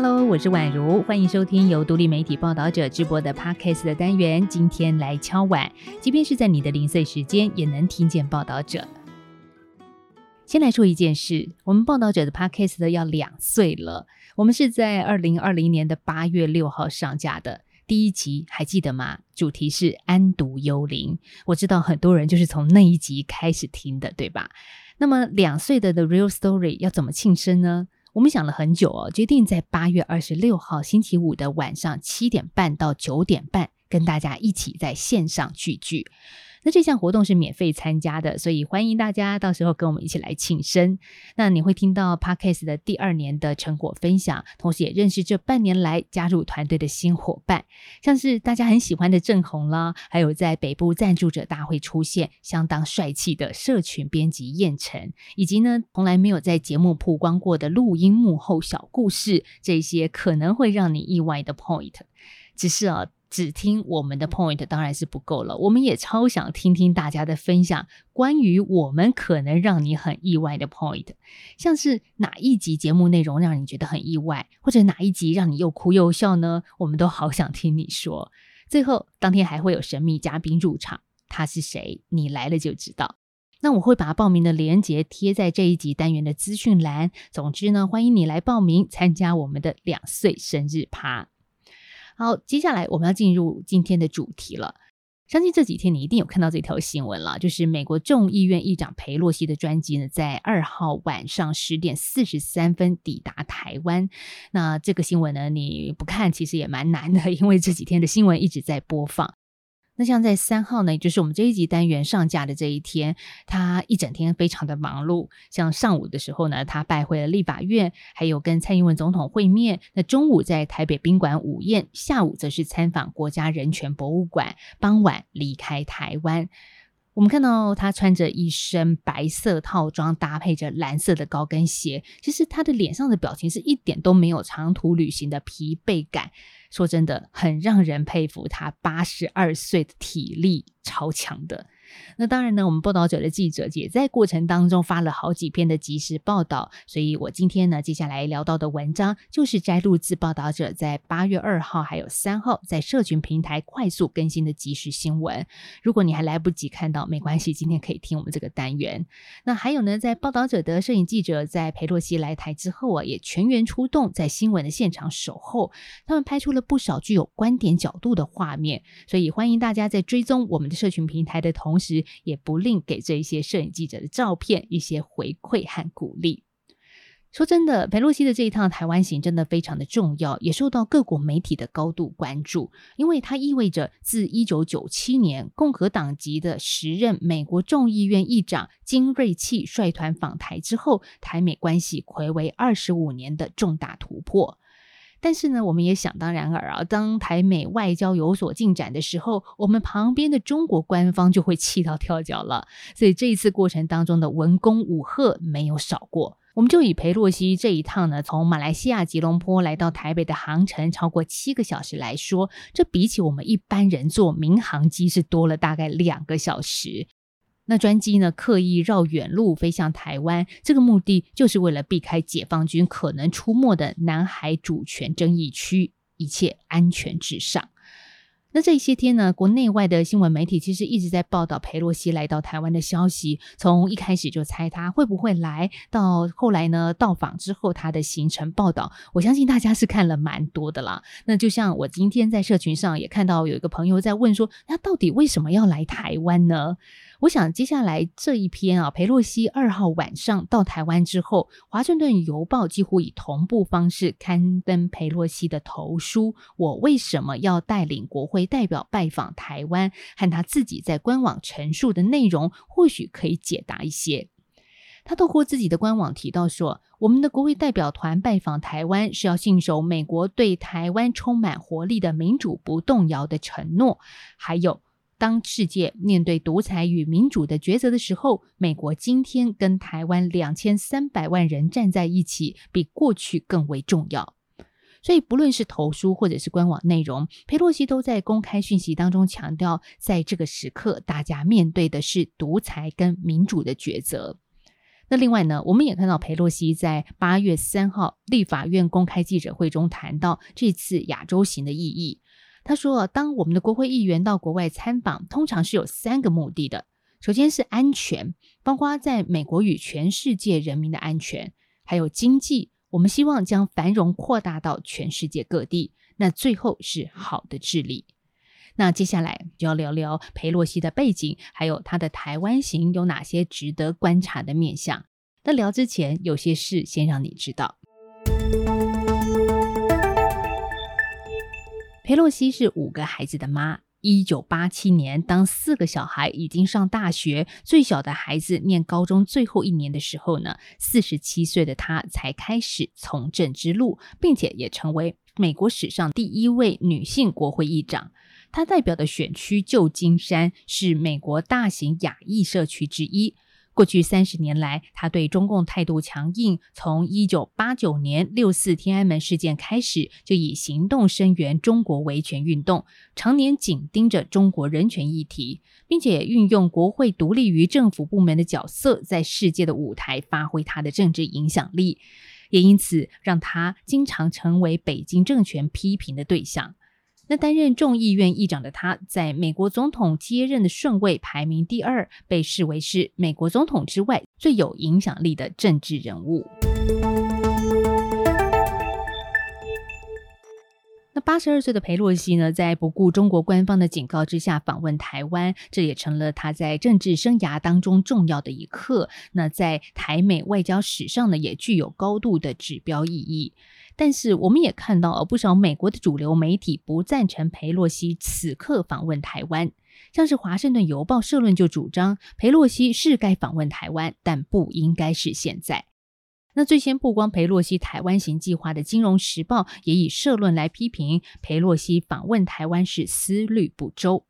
Hello，我是宛如，欢迎收听由独立媒体报道者直播的 Podcast 的单元。今天来敲碗，即便是在你的零碎时间，也能听见报道者。先来说一件事，我们报道者的 Podcast 要两岁了。我们是在二零二零年的八月六号上架的第一集，还记得吗？主题是安独幽灵。我知道很多人就是从那一集开始听的，对吧？那么两岁的 The Real Story 要怎么庆生呢？我们想了很久哦，决定在八月二十六号星期五的晚上七点半到九点半，跟大家一起在线上聚聚。那这项活动是免费参加的，所以欢迎大家到时候跟我们一起来庆生。那你会听到 Parkes 的第二年的成果分享，同时也认识这半年来加入团队的新伙伴，像是大家很喜欢的郑红啦，还有在北部赞助者大会出现相当帅气的社群编辑燕晨，以及呢从来没有在节目曝光过的录音幕后小故事，这些可能会让你意外的 point。只是啊。只听我们的 point 当然是不够了，我们也超想听听大家的分享，关于我们可能让你很意外的 point，像是哪一集节目内容让你觉得很意外，或者哪一集让你又哭又笑呢？我们都好想听你说。最后当天还会有神秘嘉宾入场，他是谁？你来了就知道。那我会把报名的链接贴在这一集单元的资讯栏。总之呢，欢迎你来报名参加我们的两岁生日趴。好，接下来我们要进入今天的主题了。相信这几天你一定有看到这条新闻了，就是美国众议院议长佩洛西的专辑呢，在二号晚上十点四十三分抵达台湾。那这个新闻呢，你不看其实也蛮难的，因为这几天的新闻一直在播放。那像在三号呢，就是我们这一集单元上架的这一天，他一整天非常的忙碌。像上午的时候呢，他拜会了立法院，还有跟蔡英文总统会面。那中午在台北宾馆午宴，下午则是参访国家人权博物馆，傍晚离开台湾。我们看到他穿着一身白色套装，搭配着蓝色的高跟鞋。其实他的脸上的表情是一点都没有长途旅行的疲惫感。说真的，很让人佩服他八十二岁的体力超强的。那当然呢，我们报道者的记者也在过程当中发了好几篇的即时报道，所以我今天呢，接下来聊到的文章就是摘录自报道者在八月二号还有三号在社群平台快速更新的即时新闻。如果你还来不及看到，没关系，今天可以听我们这个单元。那还有呢，在报道者的摄影记者在裴洛西来台之后啊，也全员出动在新闻的现场守候，他们拍出了不少具有观点角度的画面，所以欢迎大家在追踪我们的社群平台的同。同时也不吝给这一些摄影记者的照片一些回馈和鼓励。说真的，佩洛西的这一趟台湾行真的非常的重要，也受到各国媒体的高度关注，因为它意味着自一九九七年共和党籍的时任美国众议院议长金瑞气率团访台之后，台美关系回为二十五年的重大突破。但是呢，我们也想当然尔啊，当台美外交有所进展的时候，我们旁边的中国官方就会气到跳脚了。所以这一次过程当中的文攻武赫没有少过。我们就以裴洛西这一趟呢，从马来西亚吉隆坡来到台北的航程超过七个小时来说，这比起我们一般人坐民航机是多了大概两个小时。那专机呢？刻意绕远路飞向台湾，这个目的就是为了避开解放军可能出没的南海主权争议区，一切安全至上。那这些天呢，国内外的新闻媒体其实一直在报道佩洛西来到台湾的消息。从一开始就猜他会不会来，到后来呢到访之后他的行程报道，我相信大家是看了蛮多的啦。那就像我今天在社群上也看到有一个朋友在问说，那到底为什么要来台湾呢？我想接下来这一篇啊，佩洛西二号晚上到台湾之后，华盛顿邮报几乎以同步方式刊登佩洛西的投书。我为什么要带领国会为代表拜访台湾？和他自己在官网陈述的内容，或许可以解答一些。他透过自己的官网提到说，我们的国会代表团拜访台湾是要信守美国对台湾充满活力的民主不动摇的承诺，还有。当世界面对独裁与民主的抉择的时候，美国今天跟台湾两千三百万人站在一起，比过去更为重要。所以，不论是投书或者是官网内容，佩洛西都在公开讯息当中强调，在这个时刻，大家面对的是独裁跟民主的抉择。那另外呢，我们也看到佩洛西在八月三号立法院公开记者会中谈到这次亚洲行的意义。他说，当我们的国会议员到国外参访，通常是有三个目的的。首先是安全，包括在美国与全世界人民的安全，还有经济，我们希望将繁荣扩大到全世界各地。那最后是好的治理。那接下来就要聊聊佩洛西的背景，还有他的台湾行有哪些值得观察的面相。那聊之前，有些事先让你知道。佩洛西是五个孩子的妈。一九八七年，当四个小孩已经上大学，最小的孩子念高中最后一年的时候呢，四十七岁的他才开始从政之路，并且也成为美国史上第一位女性国会议长。他代表的选区旧金山是美国大型亚裔社区之一。过去三十年来，他对中共态度强硬。从一九八九年六四天安门事件开始，就以行动声援中国维权运动，常年紧盯着中国人权议题，并且运用国会独立于政府部门的角色，在世界的舞台发挥他的政治影响力，也因此让他经常成为北京政权批评的对象。那担任众议院议长的他，在美国总统接任的顺位排名第二，被视为是美国总统之外最有影响力的政治人物。那八十二岁的佩洛西呢，在不顾中国官方的警告之下访问台湾，这也成了他在政治生涯当中重要的一刻。那在台美外交史上呢，也具有高度的指标意义。但是我们也看到，不少美国的主流媒体不赞成佩洛西此刻访问台湾，像是《华盛顿邮报》社论就主张，佩洛西是该访问台湾，但不应该是现在。那最先曝光佩洛西台湾行计划的《金融时报》也以社论来批评佩洛西访问台湾是思虑不周，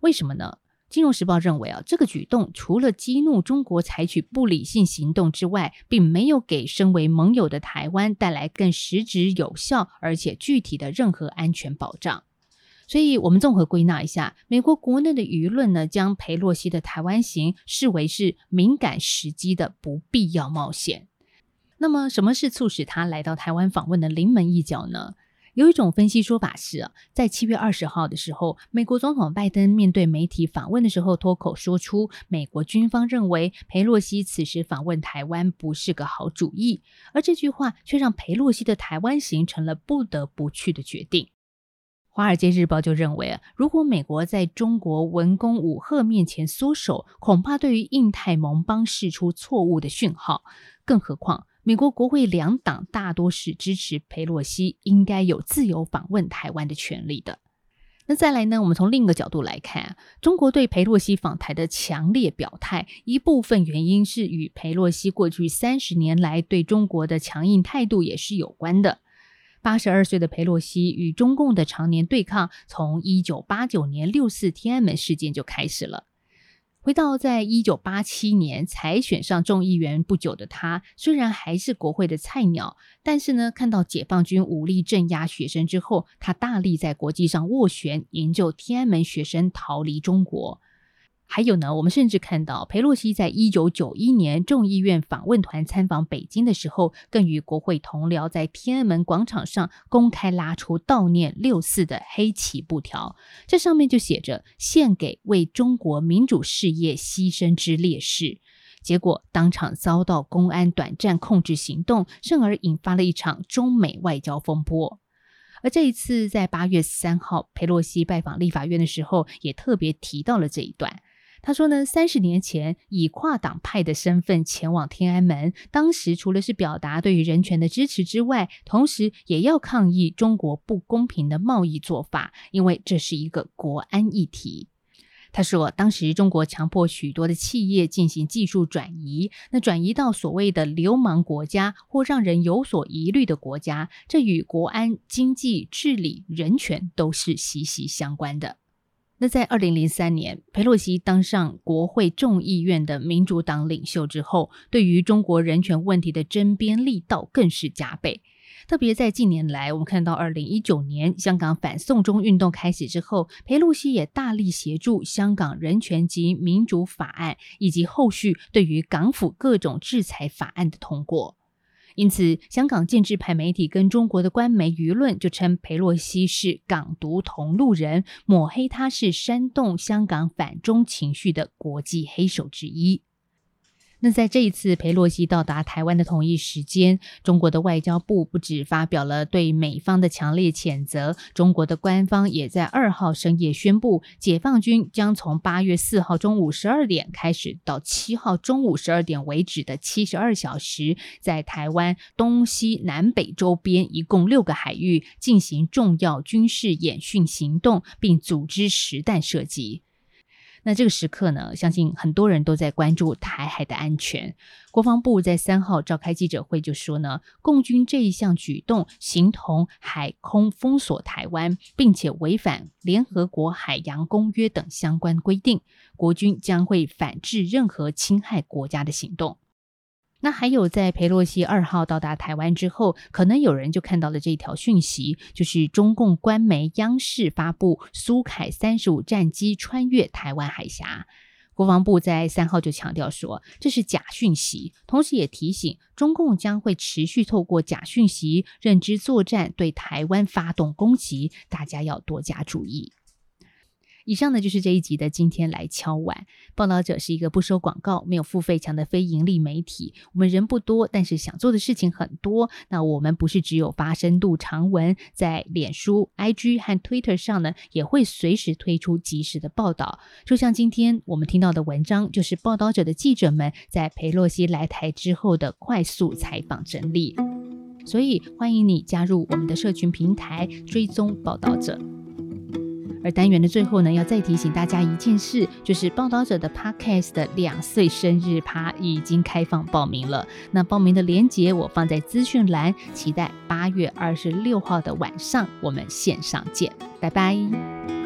为什么呢？金融时报认为啊，这个举动除了激怒中国采取不理性行动之外，并没有给身为盟友的台湾带来更实质、有效而且具体的任何安全保障。所以，我们综合归纳一下，美国国内的舆论呢，将佩洛西的台湾行视为是敏感时机的不必要冒险。那么，什么是促使他来到台湾访问的临门一脚呢？有一种分析说法是，在七月二十号的时候，美国总统拜登面对媒体访问的时候，脱口说出美国军方认为佩洛西此时访问台湾不是个好主意，而这句话却让佩洛西的台湾行成了不得不去的决定。华尔街日报就认为，如果美国在中国文攻武赫面前缩手，恐怕对于印太盟邦释出错误的讯号，更何况。美国国会两党大多是支持佩洛西应该有自由访问台湾的权利的。那再来呢？我们从另一个角度来看，中国对佩洛西访台的强烈表态，一部分原因是与佩洛西过去三十年来对中国的强硬态度也是有关的。八十二岁的佩洛西与中共的常年对抗，从一九八九年六四天安门事件就开始了。回到在一九八七年才选上众议员不久的他，虽然还是国会的菜鸟，但是呢，看到解放军武力镇压学生之后，他大力在国际上斡旋，营救天安门学生逃离中国。还有呢，我们甚至看到佩洛西在一九九一年众议院访问团参访北京的时候，更与国会同僚在天安门广场上公开拉出悼念六四的黑旗布条，这上面就写着“献给为中国民主事业牺牲之烈士”。结果当场遭到公安短暂控制行动，甚而引发了一场中美外交风波。而这一次在八月三号佩洛西拜访立法院的时候，也特别提到了这一段。他说呢，三十年前以跨党派的身份前往天安门，当时除了是表达对于人权的支持之外，同时也要抗议中国不公平的贸易做法，因为这是一个国安议题。他说，当时中国强迫许多的企业进行技术转移，那转移到所谓的流氓国家或让人有所疑虑的国家，这与国安、经济、治理、人权都是息息相关的。那在二零零三年，佩洛西当上国会众议院的民主党领袖之后，对于中国人权问题的争辩力道更是加倍。特别在近年来，我们看到二零一九年香港反送中运动开始之后，佩洛西也大力协助香港人权及民主法案，以及后续对于港府各种制裁法案的通过。因此，香港建制派媒体跟中国的官媒舆论就称裴洛西是港独同路人，抹黑他是煽动香港反中情绪的国际黑手之一。那在这一次佩洛西到达台湾的同一时间，中国的外交部不止发表了对美方的强烈谴责，中国的官方也在二号深夜宣布，解放军将从八月四号中午十二点开始到七号中午十二点为止的七十二小时，在台湾东西南北周边一共六个海域进行重要军事演训行动，并组织实弹射击。那这个时刻呢，相信很多人都在关注台海的安全。国防部在三号召开记者会，就说呢，共军这一项举动形同海空封锁台湾，并且违反联合国海洋公约等相关规定，国军将会反制任何侵害国家的行动。那还有，在佩洛西二号到达台湾之后，可能有人就看到了这条讯息，就是中共官媒央视发布苏凯三十五战机穿越台湾海峡。国防部在三号就强调说，这是假讯息，同时也提醒中共将会持续透过假讯息、认知作战对台湾发动攻击，大家要多加注意。以上呢就是这一集的今天来敲碗。报道者是一个不收广告、没有付费墙的非盈利媒体。我们人不多，但是想做的事情很多。那我们不是只有发深度长文，在脸书、IG 和 Twitter 上呢，也会随时推出及时的报道。就像今天我们听到的文章，就是报道者的记者们在佩洛西来台之后的快速采访整理。所以欢迎你加入我们的社群平台，追踪报道者。而单元的最后呢，要再提醒大家一件事，就是报道者的 Podcast 的两岁生日趴已经开放报名了。那报名的链接我放在资讯栏，期待八月二十六号的晚上我们线上见，拜拜。